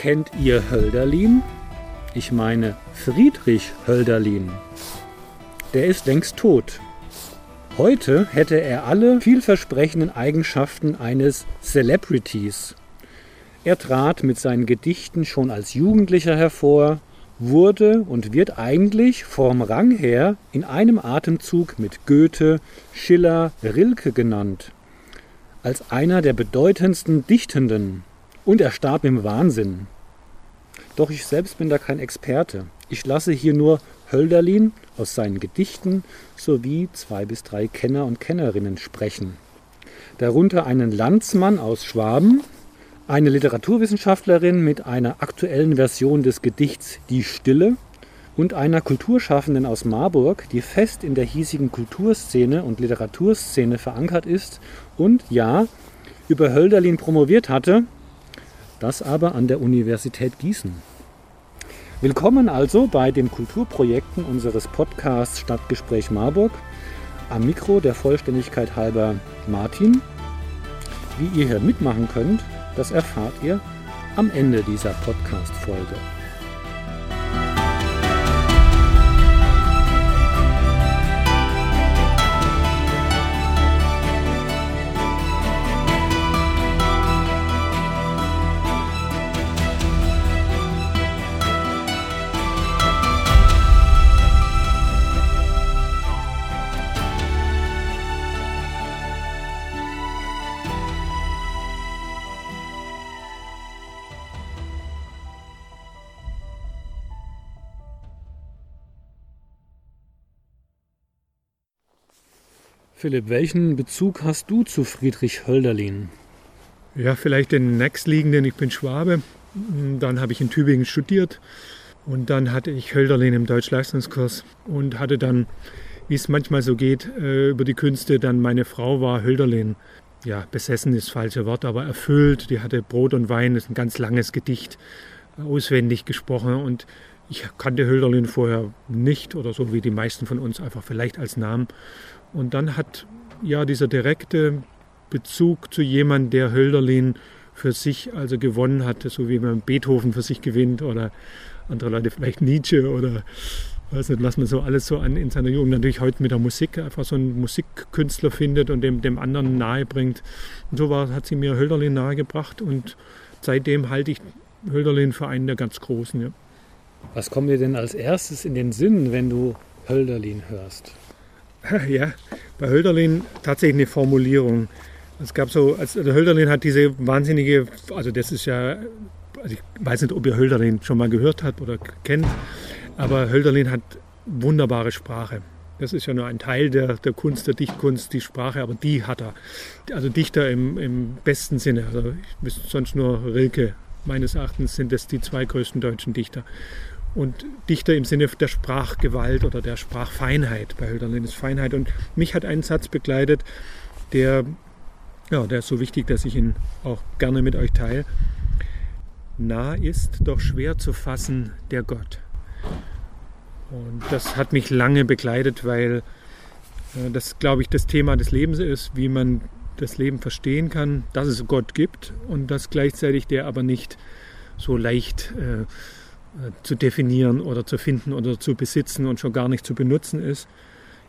Kennt ihr Hölderlin? Ich meine Friedrich Hölderlin. Der ist längst tot. Heute hätte er alle vielversprechenden Eigenschaften eines Celebrities. Er trat mit seinen Gedichten schon als Jugendlicher hervor, wurde und wird eigentlich vom Rang her in einem Atemzug mit Goethe, Schiller, Rilke genannt. Als einer der bedeutendsten Dichtenden und er starb im Wahnsinn. Doch ich selbst bin da kein Experte. Ich lasse hier nur Hölderlin aus seinen Gedichten sowie zwei bis drei Kenner und Kennerinnen sprechen. Darunter einen Landsmann aus Schwaben, eine Literaturwissenschaftlerin mit einer aktuellen Version des Gedichts Die Stille und einer Kulturschaffenden aus Marburg, die fest in der hiesigen Kulturszene und Literaturszene verankert ist und ja, über Hölderlin promoviert hatte das aber an der Universität Gießen. Willkommen also bei den Kulturprojekten unseres Podcasts Stadtgespräch Marburg. Am Mikro der Vollständigkeit halber Martin. Wie ihr hier mitmachen könnt, das erfahrt ihr am Ende dieser Podcast-Folge. Philipp, welchen Bezug hast du zu Friedrich Hölderlin? Ja, vielleicht den nächstliegenden. Ich bin Schwabe. Dann habe ich in Tübingen studiert und dann hatte ich Hölderlin im Deutschleistungskurs und hatte dann, wie es manchmal so geht, äh, über die Künste, dann meine Frau war Hölderlin. Ja, besessen ist das falsche Wort, aber erfüllt. Die hatte Brot und Wein, das ist ein ganz langes Gedicht, auswendig gesprochen und ich kannte Hölderlin vorher nicht oder so wie die meisten von uns einfach vielleicht als Namen. Und dann hat ja dieser direkte Bezug zu jemandem, der Hölderlin für sich also gewonnen hatte, so wie man Beethoven für sich gewinnt oder andere Leute vielleicht Nietzsche oder weiß nicht, was man so alles so an in seiner Jugend natürlich heute mit der Musik einfach so einen Musikkünstler findet und dem, dem anderen nahe bringt. Und so war, hat sie mir Hölderlin nahegebracht und seitdem halte ich Hölderlin für einen der ganz großen. Ja. Was kommt dir denn als erstes in den Sinn, wenn du Hölderlin hörst? Ja, bei Hölderlin tatsächlich eine Formulierung. Es gab so, also Hölderlin hat diese wahnsinnige, also das ist ja, also ich weiß nicht, ob ihr Hölderlin schon mal gehört habt oder kennt, aber Hölderlin hat wunderbare Sprache. Das ist ja nur ein Teil der, der Kunst, der Dichtkunst, die Sprache, aber die hat er. Also Dichter im, im besten Sinne. Also ich sonst nur Rilke. Meines Erachtens sind das die zwei größten deutschen Dichter und Dichter im Sinne der Sprachgewalt oder der Sprachfeinheit. Bei Hölderlin ist Feinheit. Und mich hat ein Satz begleitet, der, ja, der ist so wichtig, dass ich ihn auch gerne mit euch teile. Nah ist, doch schwer zu fassen, der Gott. Und das hat mich lange begleitet, weil äh, das, glaube ich, das Thema des Lebens ist, wie man das Leben verstehen kann, dass es Gott gibt und dass gleichzeitig der aber nicht so leicht äh, zu definieren oder zu finden oder zu besitzen und schon gar nicht zu benutzen ist.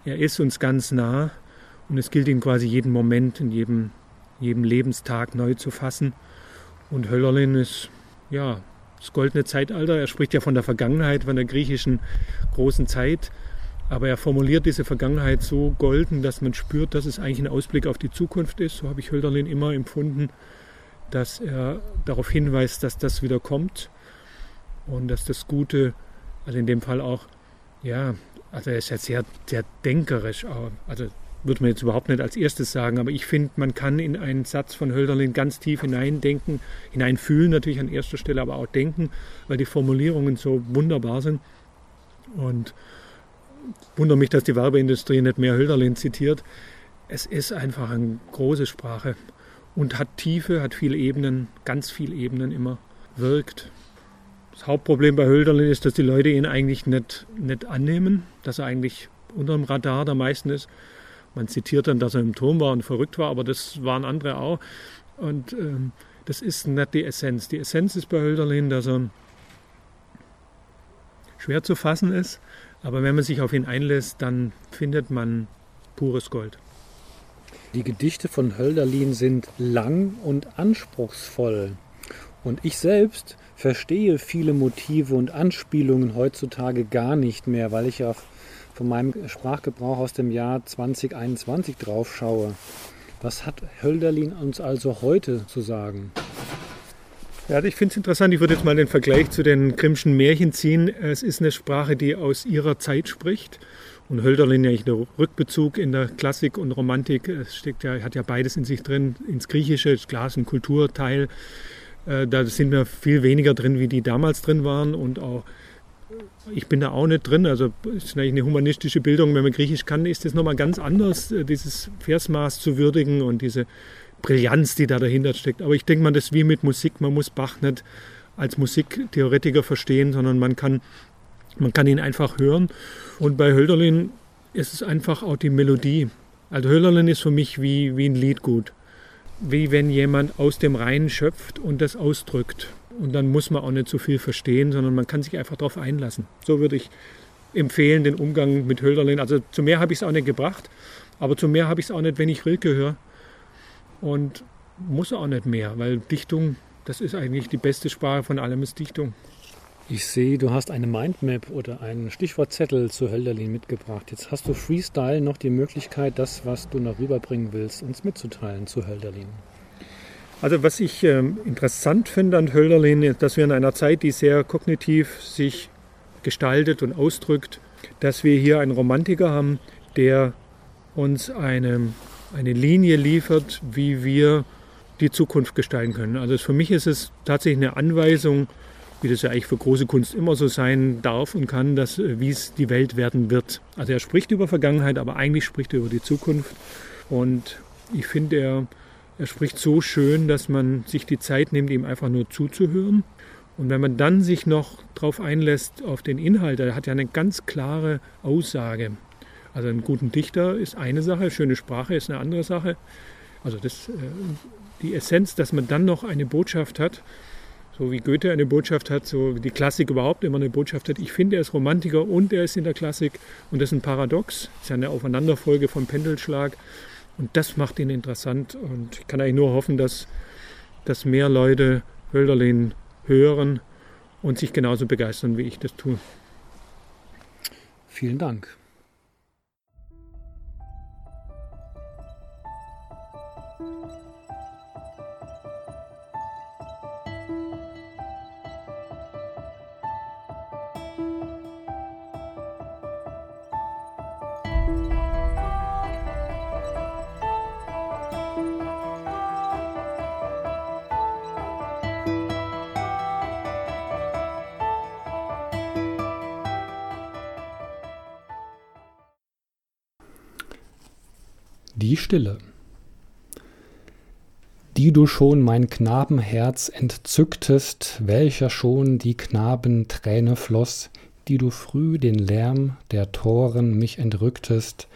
Er ist uns ganz nah und es gilt ihn quasi jeden Moment, in jedem, jedem Lebenstag neu zu fassen. Und Höllerlin ist ja das goldene Zeitalter. Er spricht ja von der Vergangenheit, von der griechischen großen Zeit. Aber er formuliert diese Vergangenheit so golden, dass man spürt, dass es eigentlich ein Ausblick auf die Zukunft ist. So habe ich Hölderlin immer empfunden, dass er darauf hinweist, dass das wieder kommt und dass das Gute, also in dem Fall auch, ja, also er ist ja sehr, sehr denkerisch, also würde man jetzt überhaupt nicht als erstes sagen, aber ich finde, man kann in einen Satz von Hölderlin ganz tief hineindenken, hineinfühlen natürlich an erster Stelle, aber auch denken, weil die Formulierungen so wunderbar sind. Und wundere mich, dass die Werbeindustrie nicht mehr Hölderlin zitiert. Es ist einfach eine große Sprache und hat Tiefe, hat viele Ebenen, ganz viele Ebenen immer, wirkt. Das Hauptproblem bei Hölderlin ist, dass die Leute ihn eigentlich nicht, nicht annehmen, dass er eigentlich unter dem Radar der meisten ist. Man zitiert dann, dass er im Turm war und verrückt war, aber das waren andere auch. Und ähm, das ist nicht die Essenz. Die Essenz ist bei Hölderlin, dass er schwer zu fassen ist, aber wenn man sich auf ihn einlässt, dann findet man pures Gold. Die Gedichte von Hölderlin sind lang und anspruchsvoll. Und ich selbst verstehe viele Motive und Anspielungen heutzutage gar nicht mehr, weil ich ja von meinem Sprachgebrauch aus dem Jahr 2021 drauf schaue. Was hat Hölderlin uns also heute zu sagen? Ja, ich finde es interessant. Ich würde jetzt mal den Vergleich zu den Grimmschen Märchen ziehen. Es ist eine Sprache, die aus ihrer Zeit spricht. Und Hölderlin ja einen Rückbezug in der Klassik und Romantik. Es steckt ja, hat ja beides in sich drin. Ins Griechische, klar, ist ein Kulturteil. Äh, da sind wir viel weniger drin, wie die damals drin waren. Und auch, ich bin da auch nicht drin. Also, es ist eigentlich eine humanistische Bildung. Wenn man Griechisch kann, ist das nochmal ganz anders, äh, dieses Versmaß zu würdigen und diese Brillanz, die da dahinter steckt. Aber ich denke mal, das ist wie mit Musik. Man muss Bach nicht als Musiktheoretiker verstehen, sondern man kann, man kann ihn einfach hören. Und bei Hölderlin ist es einfach auch die Melodie. Also Hölderlin ist für mich wie, wie ein Liedgut wie wenn jemand aus dem Rhein schöpft und das ausdrückt. Und dann muss man auch nicht so viel verstehen, sondern man kann sich einfach darauf einlassen. So würde ich empfehlen, den Umgang mit Hölderlin. Also zu mehr habe ich es auch nicht gebracht, aber zu mehr habe ich es auch nicht, wenn ich Rilke höre. Und muss auch nicht mehr, weil Dichtung, das ist eigentlich die beste Sprache von allem, ist Dichtung. Ich sehe, du hast eine Mindmap oder einen Stichwortzettel zu Hölderlin mitgebracht. Jetzt hast du Freestyle noch die Möglichkeit, das, was du noch rüberbringen willst, uns mitzuteilen zu Hölderlin. Also was ich äh, interessant finde an Hölderlin, ist, dass wir in einer Zeit, die sehr kognitiv sich gestaltet und ausdrückt, dass wir hier einen Romantiker haben, der uns eine, eine Linie liefert, wie wir die Zukunft gestalten können. Also für mich ist es tatsächlich eine Anweisung, wie das ja eigentlich für große Kunst immer so sein darf und kann, dass, äh, wie es die Welt werden wird. Also er spricht über Vergangenheit, aber eigentlich spricht er über die Zukunft. Und ich finde, er, er spricht so schön, dass man sich die Zeit nimmt, ihm einfach nur zuzuhören. Und wenn man dann sich noch darauf einlässt, auf den Inhalt, er hat ja eine ganz klare Aussage. Also einen guten Dichter ist eine Sache, schöne Sprache ist eine andere Sache. Also das, äh, die Essenz, dass man dann noch eine Botschaft hat, so wie Goethe eine Botschaft hat, so wie die Klassik überhaupt immer eine Botschaft hat. Ich finde, er ist Romantiker und er ist in der Klassik und das ist ein Paradox, das ist ja eine Aufeinanderfolge vom Pendelschlag und das macht ihn interessant und ich kann eigentlich nur hoffen, dass, dass mehr Leute Hölderlin hören und sich genauso begeistern, wie ich das tue. Vielen Dank. Die Stille, die du schon mein Knabenherz entzücktest, welcher schon die Knabenträne floß, die du früh den Lärm der Toren mich entrücktest,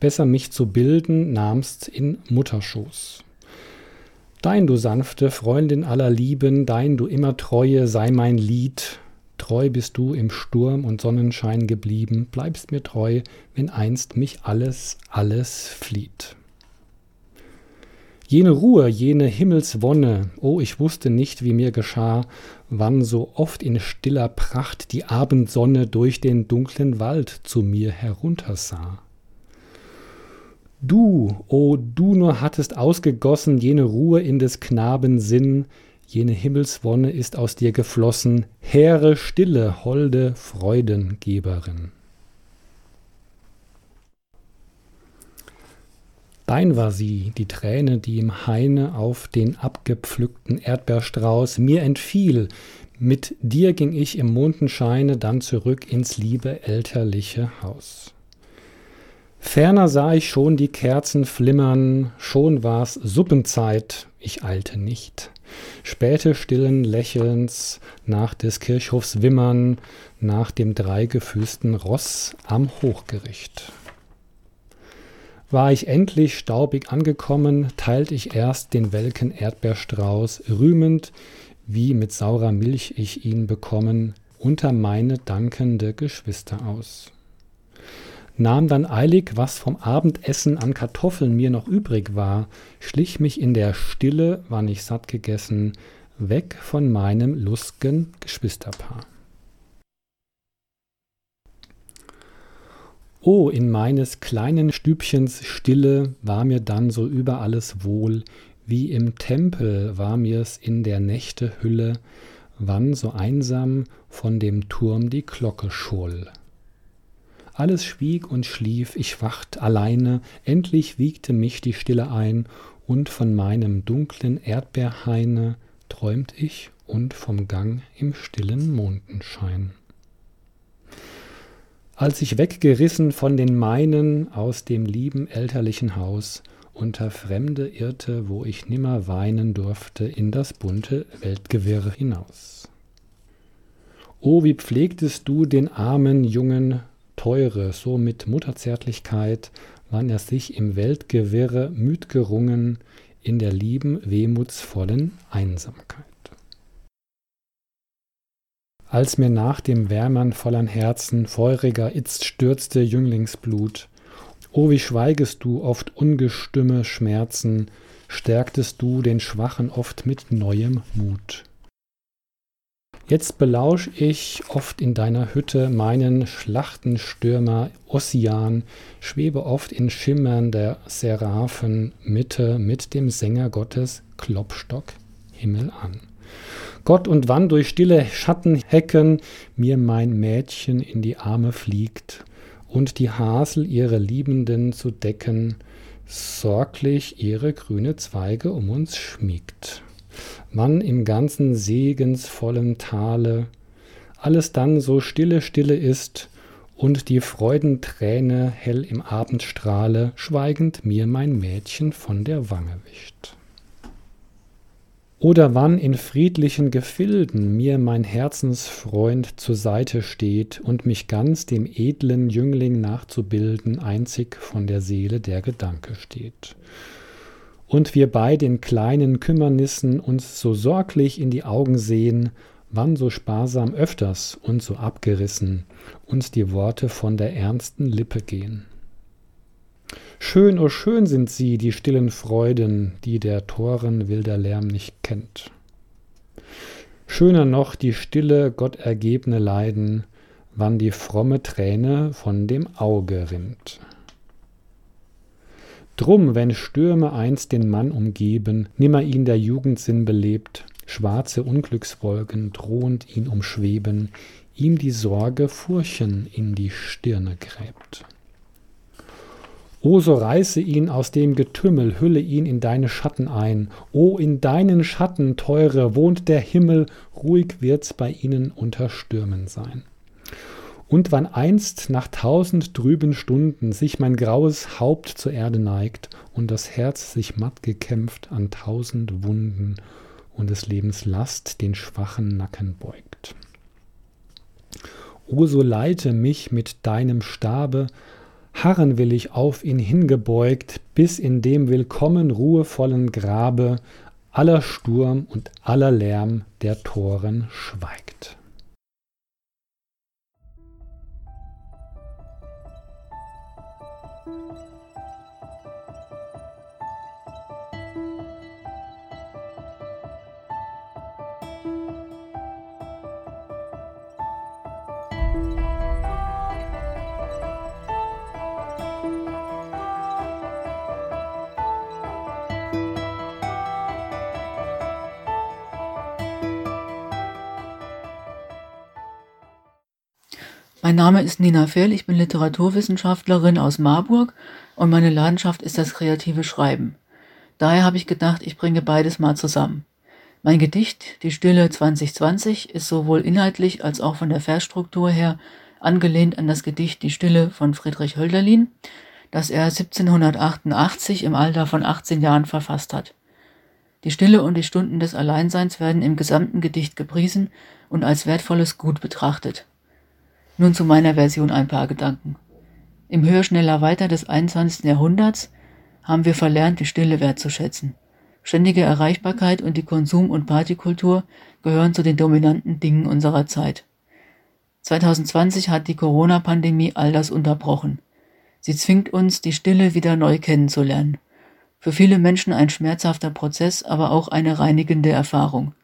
besser mich zu bilden nahmst in Mutterschoß. Dein, du sanfte Freundin aller Lieben, dein, du immer Treue, sei mein Lied, Treu bist du im Sturm und Sonnenschein geblieben, bleibst mir treu, wenn einst mich alles, alles flieht. Jene Ruhe, jene Himmelswonne, oh, ich wusste nicht, wie mir geschah, wann so oft in stiller Pracht die Abendsonne durch den dunklen Wald zu mir heruntersah. Du, o oh, du nur hattest ausgegossen jene Ruhe in des Knaben Sinn, jene Himmelswonne ist aus dir geflossen, hehre Stille, holde Freudengeberin. Dein war sie, die Träne, die im Haine auf den abgepflückten Erdbeerstrauß mir entfiel, Mit dir ging ich im Mondenscheine dann zurück ins liebe elterliche Haus. Ferner sah ich schon die Kerzen flimmern, schon war's Suppenzeit, ich eilte nicht. Späte stillen Lächelns nach des Kirchhofs Wimmern, nach dem dreigefüßten Ross am Hochgericht. War ich endlich staubig angekommen, teilt ich erst den welken Erdbeerstrauß, rühmend, wie mit saurer Milch ich ihn bekommen, unter meine dankende Geschwister aus. Nahm dann eilig, was vom Abendessen an Kartoffeln mir noch übrig war, schlich mich in der Stille, wann ich satt gegessen, weg von meinem lust'gen Geschwisterpaar. Oh, in meines kleinen Stübchens Stille war mir dann so über alles wohl, wie im Tempel war mir's in der Nächte Hülle, wann so einsam von dem Turm die Glocke scholl. Alles schwieg und schlief, ich wacht alleine, endlich wiegte mich die Stille ein, und von meinem dunklen Erdbeerhaine träumt ich und vom Gang im stillen Mondenschein. Als ich weggerissen von den meinen aus dem lieben elterlichen Haus, unter Fremde irrte, wo ich nimmer weinen durfte, in das bunte Weltgewirr hinaus. O, wie pflegtest du den armen Jungen teure, so mit Mutterzärtlichkeit, wann er sich im Weltgewirre müd gerungen, in der lieben, wehmutsvollen Einsamkeit. Als mir nach dem Wärmern vollern Herzen feuriger itzt stürzte Jünglingsblut, O wie schweigest du oft ungestümme Schmerzen, stärktest du den Schwachen oft mit neuem Mut. Jetzt belausch ich oft in deiner Hütte meinen Schlachtenstürmer Ossian, schwebe oft in schimmernder Mitte mit dem Sänger Gottes Klopstock Himmel an. Gott und wann durch stille Schattenhecken mir mein Mädchen in die Arme fliegt und die Hasel ihre Liebenden zu decken, sorglich ihre grüne Zweige um uns schmiegt. Man im ganzen segensvollen Tale, alles dann so stille, stille ist, und die Freudenträne hell im Abendstrahle schweigend mir mein Mädchen von der Wange wischt. Oder wann in friedlichen Gefilden mir mein Herzensfreund zur Seite steht und mich ganz dem edlen Jüngling nachzubilden einzig von der Seele der Gedanke steht. Und wir bei den kleinen Kümmernissen uns so sorglich in die Augen sehen, wann so sparsam öfters und so abgerissen uns die Worte von der ernsten Lippe gehen. Schön, oh schön sind sie, die stillen Freuden, die der Toren wilder Lärm nicht kennt. Schöner noch die stille, gottergebne Leiden, wann die fromme Träne von dem Auge rinnt. Drum, wenn Stürme einst den Mann umgeben, nimmer ihn der Jugendsinn belebt, schwarze Unglückswolken drohend ihn umschweben, ihm die Sorge Furchen in die Stirne gräbt. O so reiße ihn aus dem Getümmel, hülle ihn in deine Schatten ein. O in deinen Schatten, teure, wohnt der Himmel, ruhig wird's bei ihnen unter Stürmen sein. Und wann einst nach tausend trüben Stunden sich mein graues Haupt zur Erde neigt und das Herz sich matt gekämpft an tausend Wunden und des Lebens Last den schwachen Nacken beugt. O so leite mich mit deinem Stabe harren will ich auf ihn hingebeugt, bis in dem willkommen ruhevollen Grabe aller Sturm und aller Lärm der Toren schweigt. Mein Name ist Nina Fehl, ich bin Literaturwissenschaftlerin aus Marburg und meine Leidenschaft ist das kreative Schreiben. Daher habe ich gedacht, ich bringe beides mal zusammen. Mein Gedicht Die Stille 2020 ist sowohl inhaltlich als auch von der Versstruktur her angelehnt an das Gedicht Die Stille von Friedrich Hölderlin, das er 1788 im Alter von 18 Jahren verfasst hat. Die Stille und die Stunden des Alleinseins werden im gesamten Gedicht gepriesen und als wertvolles Gut betrachtet. Nun zu meiner Version ein paar Gedanken. Im Höher, schneller, weiter des 21. Jahrhunderts haben wir verlernt, die Stille wertzuschätzen. Ständige Erreichbarkeit und die Konsum- und Partykultur gehören zu den dominanten Dingen unserer Zeit. 2020 hat die Corona-Pandemie all das unterbrochen. Sie zwingt uns, die Stille wieder neu kennenzulernen. Für viele Menschen ein schmerzhafter Prozess, aber auch eine reinigende Erfahrung.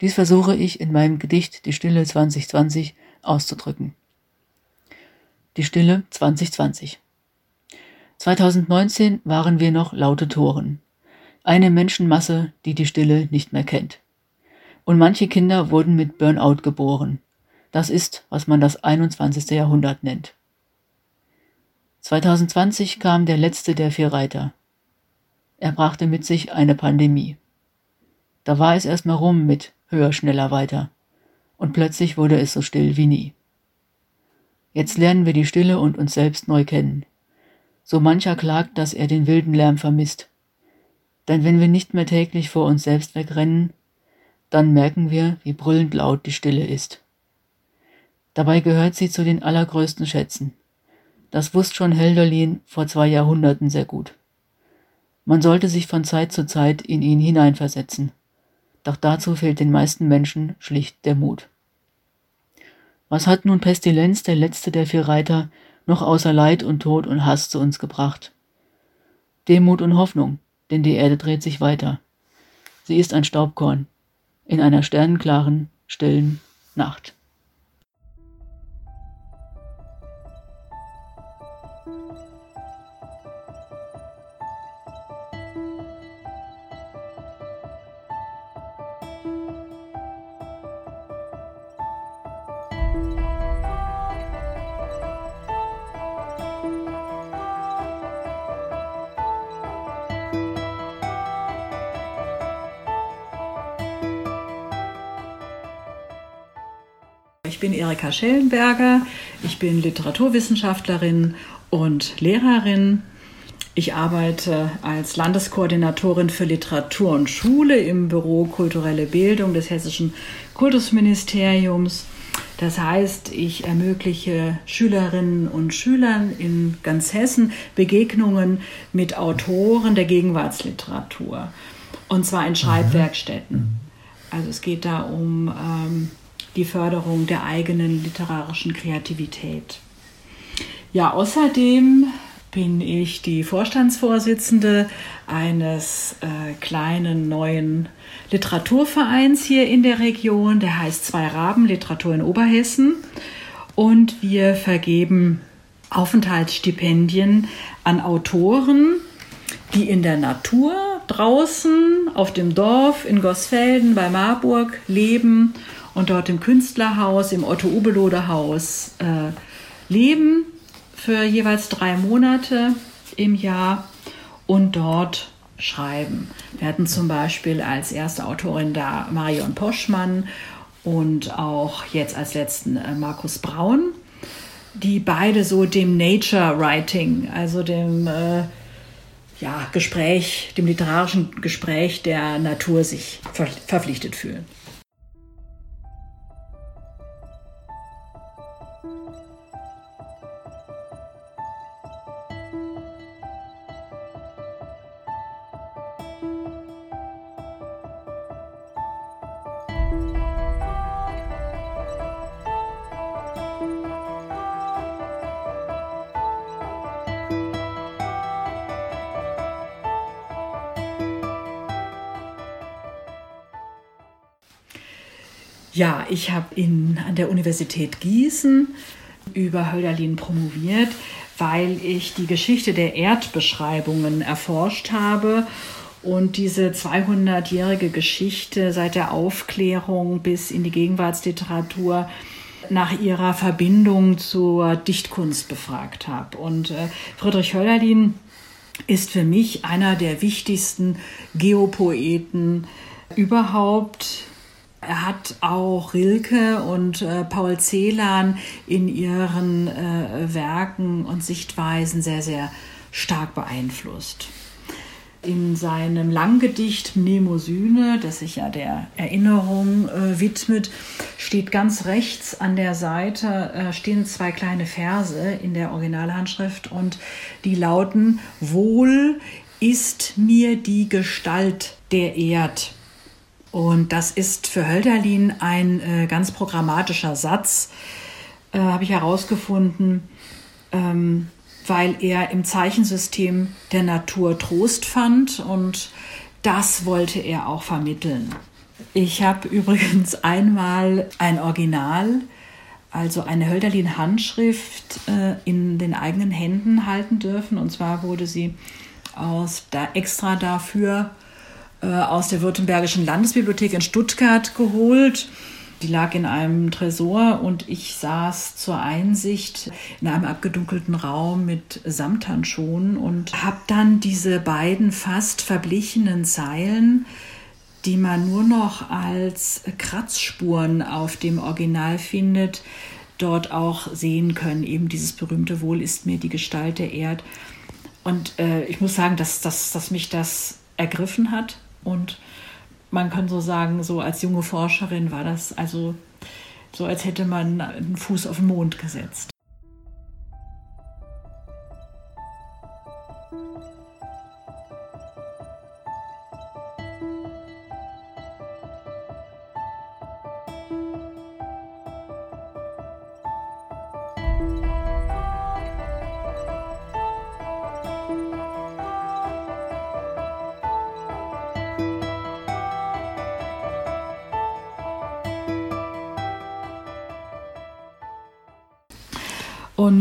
Dies versuche ich in meinem Gedicht Die Stille 2020 auszudrücken. Die Stille 2020 2019 waren wir noch laute Toren. Eine Menschenmasse, die die Stille nicht mehr kennt. Und manche Kinder wurden mit Burnout geboren. Das ist, was man das 21. Jahrhundert nennt. 2020 kam der letzte der vier Reiter. Er brachte mit sich eine Pandemie. Da war es erstmal rum mit höher, schneller, weiter. Und plötzlich wurde es so still wie nie. Jetzt lernen wir die Stille und uns selbst neu kennen. So mancher klagt, dass er den wilden Lärm vermisst. Denn wenn wir nicht mehr täglich vor uns selbst wegrennen, dann merken wir, wie brüllend laut die Stille ist. Dabei gehört sie zu den allergrößten Schätzen. Das wusste schon Helderlin vor zwei Jahrhunderten sehr gut. Man sollte sich von Zeit zu Zeit in ihn hineinversetzen. Doch dazu fehlt den meisten Menschen schlicht der Mut. Was hat nun Pestilenz, der letzte der vier Reiter, noch außer Leid und Tod und Hass zu uns gebracht? Demut und Hoffnung, denn die Erde dreht sich weiter. Sie ist ein Staubkorn in einer sternenklaren, stillen Nacht. Ich bin Erika Schellenberger, ich bin Literaturwissenschaftlerin und Lehrerin. Ich arbeite als Landeskoordinatorin für Literatur und Schule im Büro Kulturelle Bildung des Hessischen Kultusministeriums. Das heißt, ich ermögliche Schülerinnen und Schülern in ganz Hessen Begegnungen mit Autoren der Gegenwartsliteratur. Und zwar in Schreibwerkstätten. Also es geht da um ähm, die Förderung der eigenen literarischen Kreativität. Ja, außerdem bin ich die Vorstandsvorsitzende eines äh, kleinen neuen Literaturvereins hier in der Region, der heißt Zwei Raben Literatur in Oberhessen. Und wir vergeben Aufenthaltsstipendien an Autoren, die in der Natur draußen auf dem Dorf in Gosfelden bei Marburg leben und dort im Künstlerhaus, im Otto-Ubelode-Haus äh, leben für jeweils drei Monate im Jahr und dort schreiben. Wir hatten zum Beispiel als erste Autorin da Marion Poschmann und auch jetzt als letzten äh, Markus Braun, die beide so dem Nature Writing, also dem äh, ja, Gespräch, dem literarischen Gespräch der Natur sich ver verpflichtet fühlen. Ja, ich habe an der Universität Gießen über Hölderlin promoviert, weil ich die Geschichte der Erdbeschreibungen erforscht habe und diese 200-jährige Geschichte seit der Aufklärung bis in die Gegenwartsliteratur nach ihrer Verbindung zur Dichtkunst befragt habe. Und äh, Friedrich Hölderlin ist für mich einer der wichtigsten Geopoeten Überhaupt er hat auch Rilke und äh, Paul Celan in ihren äh, Werken und Sichtweisen sehr, sehr stark beeinflusst. In seinem Langgedicht Mnemosyne, das sich ja der Erinnerung äh, widmet, steht ganz rechts an der Seite äh, stehen zwei kleine Verse in der Originalhandschrift und die lauten: Wohl ist mir die Gestalt der Erd und das ist für Hölderlin ein äh, ganz programmatischer Satz, äh, habe ich herausgefunden, ähm, weil er im Zeichensystem der Natur Trost fand und das wollte er auch vermitteln. Ich habe übrigens einmal ein Original, also eine Hölderlin-Handschrift äh, in den eigenen Händen halten dürfen. Und zwar wurde sie aus da extra dafür aus der Württembergischen Landesbibliothek in Stuttgart geholt. Die lag in einem Tresor und ich saß zur Einsicht in einem abgedunkelten Raum mit Samthandschuhen und habe dann diese beiden fast verblichenen Zeilen, die man nur noch als Kratzspuren auf dem Original findet, dort auch sehen können. Eben dieses berühmte Wohl ist mir die Gestalt der Erd. Und äh, ich muss sagen, dass, dass, dass mich das ergriffen hat und man kann so sagen, so als junge Forscherin war das also so, als hätte man einen Fuß auf den Mond gesetzt.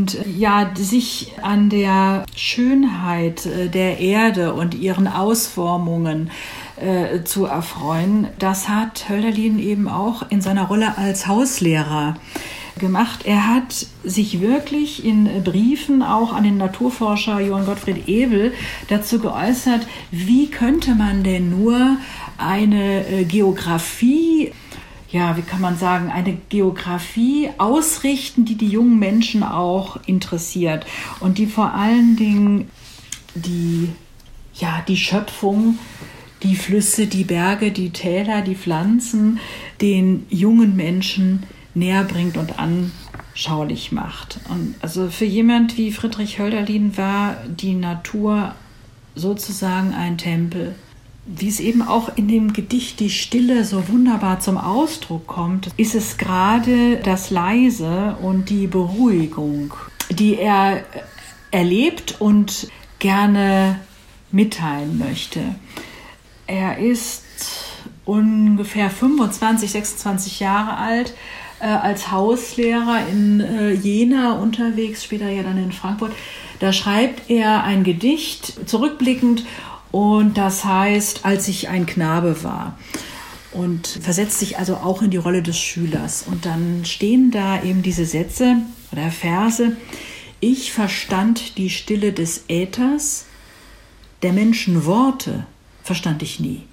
Und ja, sich an der Schönheit äh, der Erde und ihren Ausformungen äh, zu erfreuen, das hat Hölderlin eben auch in seiner Rolle als Hauslehrer gemacht. Er hat sich wirklich in Briefen auch an den Naturforscher Johann Gottfried Ebel dazu geäußert, wie könnte man denn nur eine äh, Geografie ja, wie kann man sagen, eine Geografie ausrichten, die die jungen Menschen auch interessiert und die vor allen Dingen die, ja, die Schöpfung, die Flüsse, die Berge, die Täler, die Pflanzen den jungen Menschen näher bringt und anschaulich macht. Und also für jemand wie Friedrich Hölderlin war die Natur sozusagen ein Tempel wie es eben auch in dem Gedicht Die Stille so wunderbar zum Ausdruck kommt, ist es gerade das Leise und die Beruhigung, die er erlebt und gerne mitteilen möchte. Er ist ungefähr 25, 26 Jahre alt, äh, als Hauslehrer in äh, Jena unterwegs, später ja dann in Frankfurt. Da schreibt er ein Gedicht zurückblickend und das heißt, als ich ein Knabe war. Und versetzt sich also auch in die Rolle des Schülers. Und dann stehen da eben diese Sätze oder Verse. Ich verstand die Stille des Äthers, der Menschen Worte verstand ich nie.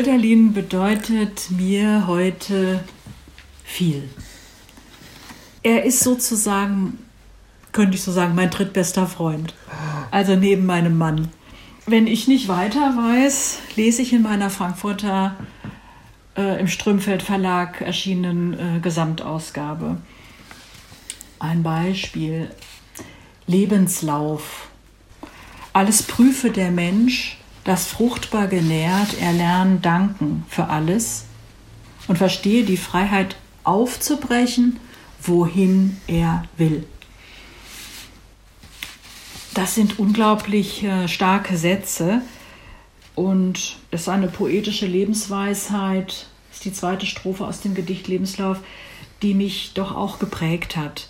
Hölderlin bedeutet mir heute viel. Er ist sozusagen, könnte ich so sagen, mein drittbester Freund. Also neben meinem Mann. Wenn ich nicht weiter weiß, lese ich in meiner Frankfurter äh, im Strömfeld Verlag erschienenen äh, Gesamtausgabe ein Beispiel. Lebenslauf. Alles prüfe der Mensch, das fruchtbar genährt erlernen danken für alles und verstehe die Freiheit aufzubrechen, wohin er will. Das sind unglaublich äh, starke Sätze und es ist eine poetische Lebensweisheit, ist die zweite Strophe aus dem Gedicht Lebenslauf, die mich doch auch geprägt hat.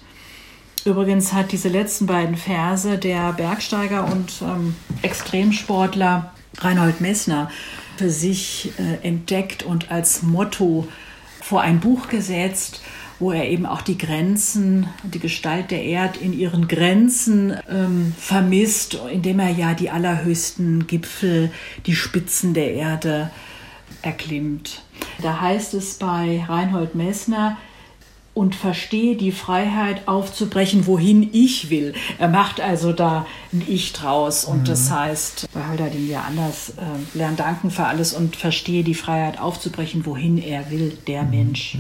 Übrigens hat diese letzten beiden Verse der Bergsteiger und ähm, Extremsportler Reinhold Messner für sich äh, entdeckt und als Motto vor ein Buch gesetzt, wo er eben auch die Grenzen, die Gestalt der Erde in ihren Grenzen ähm, vermisst, indem er ja die allerhöchsten Gipfel, die Spitzen der Erde erklimmt. Da heißt es bei Reinhold Messner, und verstehe die Freiheit aufzubrechen, wohin ich will. Er macht also da ein Ich draus und mhm. das heißt, bei Hölderlin ja anders, äh, lern danken für alles und verstehe die Freiheit aufzubrechen, wohin er will, der mhm. Mensch.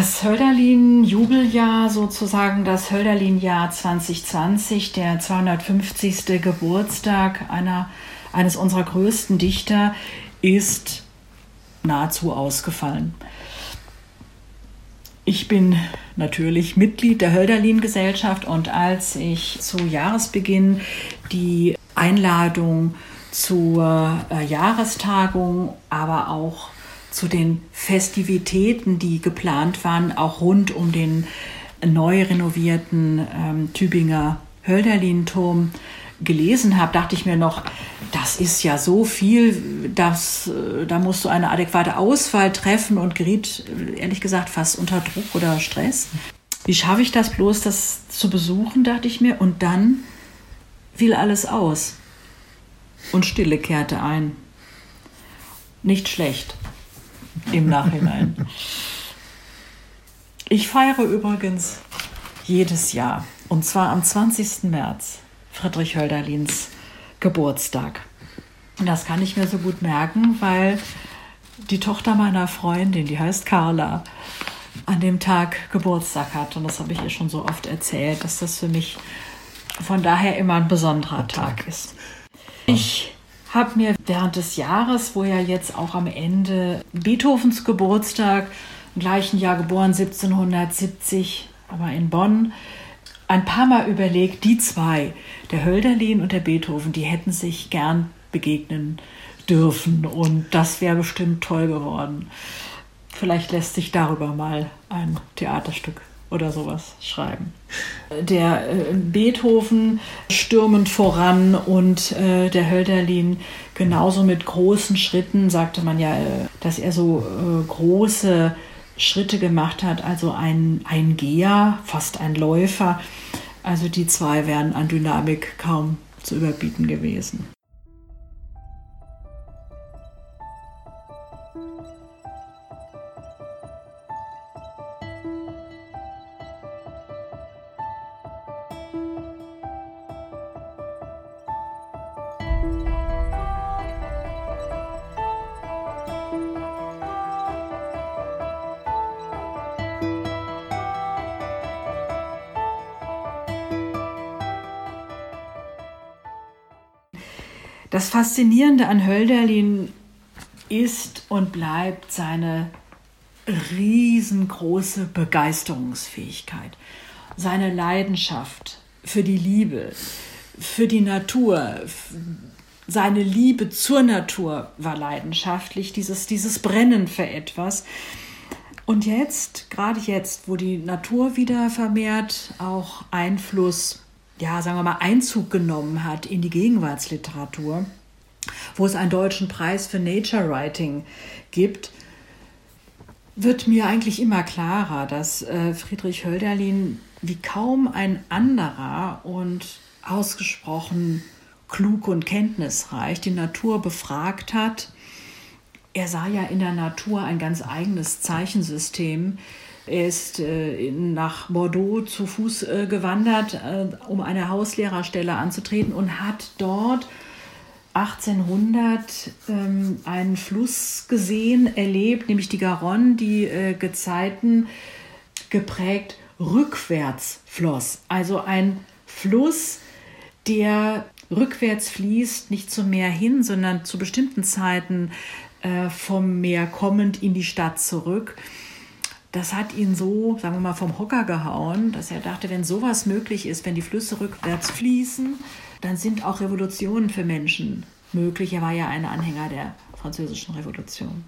Das Hölderlin-Jubeljahr, sozusagen das Hölderlin-Jahr 2020, der 250. Geburtstag einer, eines unserer größten Dichter, ist nahezu ausgefallen. Ich bin natürlich Mitglied der Hölderlin-Gesellschaft und als ich zu Jahresbeginn die Einladung zur äh, Jahrestagung, aber auch zu den Festivitäten, die geplant waren, auch rund um den neu renovierten ähm, Tübinger Hölderlin-Turm gelesen habe, dachte ich mir noch, das ist ja so viel, dass, äh, da musst du eine adäquate Auswahl treffen und geriet, ehrlich gesagt, fast unter Druck oder Stress. Wie schaffe ich das bloß, das zu besuchen, dachte ich mir. Und dann fiel alles aus. Und Stille kehrte ein. Nicht schlecht im Nachhinein. Ich feiere übrigens jedes Jahr, und zwar am 20. März, Friedrich Hölderlins Geburtstag. Und das kann ich mir so gut merken, weil die Tochter meiner Freundin, die heißt Carla, an dem Tag Geburtstag hat. Und das habe ich ihr schon so oft erzählt, dass das für mich von daher immer ein besonderer Tag ist. Ich habe mir während des Jahres, wo ja jetzt auch am Ende Beethovens Geburtstag, im gleichen Jahr geboren, 1770, aber in Bonn, ein paar Mal überlegt, die zwei, der Hölderlin und der Beethoven, die hätten sich gern begegnen dürfen und das wäre bestimmt toll geworden. Vielleicht lässt sich darüber mal ein Theaterstück oder sowas schreiben. Der äh, Beethoven stürmend voran und äh, der Hölderlin genauso mit großen Schritten, sagte man ja, äh, dass er so äh, große Schritte gemacht hat, also ein, ein Geher, fast ein Läufer. Also die zwei wären an Dynamik kaum zu überbieten gewesen. Das Faszinierende an Hölderlin ist und bleibt seine riesengroße Begeisterungsfähigkeit, seine Leidenschaft für die Liebe, für die Natur. Seine Liebe zur Natur war leidenschaftlich, dieses, dieses Brennen für etwas. Und jetzt, gerade jetzt, wo die Natur wieder vermehrt auch Einfluss ja, sagen wir mal, Einzug genommen hat in die Gegenwartsliteratur, wo es einen deutschen Preis für Nature Writing gibt, wird mir eigentlich immer klarer, dass äh, Friedrich Hölderlin wie kaum ein anderer und ausgesprochen klug und kenntnisreich die Natur befragt hat. Er sah ja in der Natur ein ganz eigenes Zeichensystem, er ist äh, nach Bordeaux zu Fuß äh, gewandert, äh, um eine Hauslehrerstelle anzutreten und hat dort 1800 ähm, einen Fluss gesehen, erlebt, nämlich die Garonne, die Gezeiten geprägt rückwärts floss. Also ein Fluss, der rückwärts fließt, nicht zum Meer hin, sondern zu bestimmten Zeiten vom Meer kommend in die Stadt zurück. Das hat ihn so, sagen wir mal, vom Hocker gehauen, dass er dachte, wenn sowas möglich ist, wenn die Flüsse rückwärts fließen, dann sind auch Revolutionen für Menschen möglich. Er war ja ein Anhänger der französischen Revolution.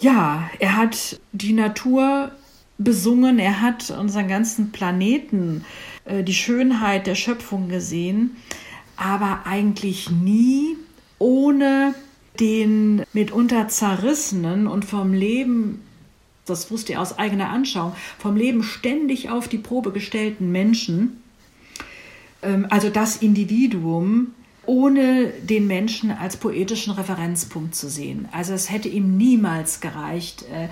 Ja, er hat die Natur besungen, er hat unseren ganzen Planeten, äh, die Schönheit der Schöpfung gesehen, aber eigentlich nie ohne den mitunter zerrissenen und vom Leben, das wusste er aus eigener Anschauung, vom Leben ständig auf die Probe gestellten Menschen, ähm, also das Individuum, ohne den Menschen als poetischen Referenzpunkt zu sehen. Also es hätte ihm niemals gereicht, äh,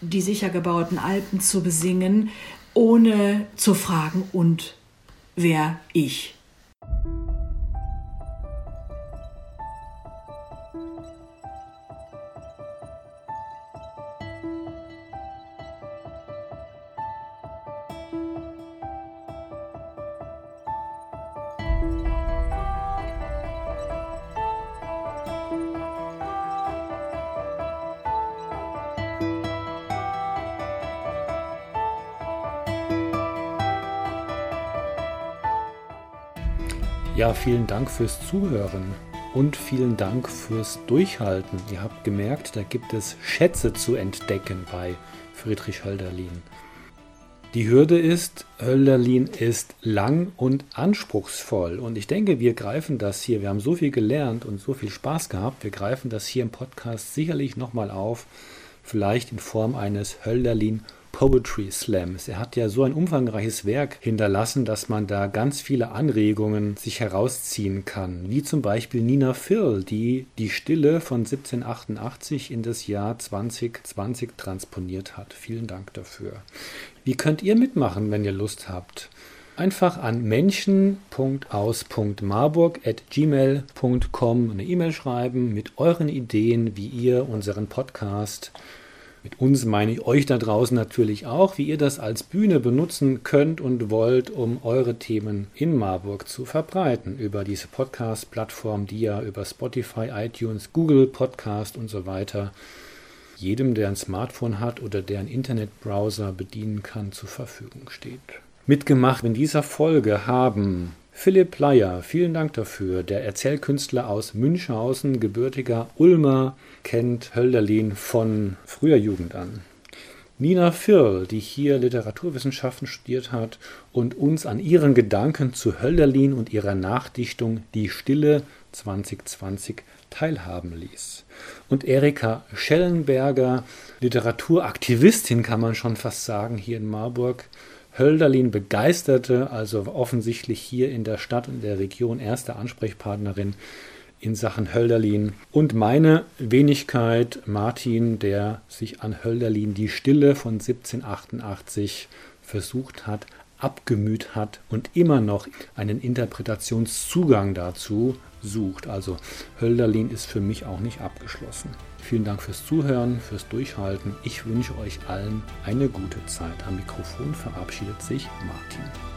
die sicher gebauten Alpen zu besingen, ohne zu fragen, und wer ich? Ja, vielen Dank fürs Zuhören und vielen Dank fürs Durchhalten. Ihr habt gemerkt, da gibt es Schätze zu entdecken bei Friedrich Hölderlin. Die Hürde ist, Hölderlin ist lang und anspruchsvoll. Und ich denke, wir greifen das hier, wir haben so viel gelernt und so viel Spaß gehabt, wir greifen das hier im Podcast sicherlich nochmal auf, vielleicht in Form eines Hölderlin Poetry Slams. Er hat ja so ein umfangreiches Werk hinterlassen, dass man da ganz viele Anregungen sich herausziehen kann. Wie zum Beispiel Nina Phil, die die Stille von 1788 in das Jahr 2020 transponiert hat. Vielen Dank dafür. Wie könnt ihr mitmachen, wenn ihr Lust habt? Einfach an menschen.aus.marburg.gmail.com eine E-Mail schreiben mit euren Ideen, wie ihr unseren Podcast mit uns meine ich euch da draußen natürlich auch, wie ihr das als Bühne benutzen könnt und wollt, um eure Themen in Marburg zu verbreiten. Über diese Podcast-Plattform, die ja über Spotify, iTunes, Google Podcast und so weiter jedem, der ein Smartphone hat oder der einen Internetbrowser bedienen kann, zur Verfügung steht. Mitgemacht in dieser Folge haben Philipp Leier, vielen Dank dafür. Der Erzählkünstler aus Münchhausen, gebürtiger Ulmer, kennt Hölderlin von früher Jugend an. Nina Firl, die hier Literaturwissenschaften studiert hat und uns an ihren Gedanken zu Hölderlin und ihrer Nachdichtung Die Stille 2020 teilhaben ließ. Und Erika Schellenberger, Literaturaktivistin kann man schon fast sagen, hier in Marburg, Hölderlin begeisterte, also offensichtlich hier in der Stadt und der Region erste Ansprechpartnerin in Sachen Hölderlin. Und meine Wenigkeit Martin, der sich an Hölderlin die Stille von 1788 versucht hat, abgemüht hat und immer noch einen Interpretationszugang dazu sucht. Also Hölderlin ist für mich auch nicht abgeschlossen. Vielen Dank fürs Zuhören, fürs Durchhalten. Ich wünsche euch allen eine gute Zeit. Am Mikrofon verabschiedet sich Martin.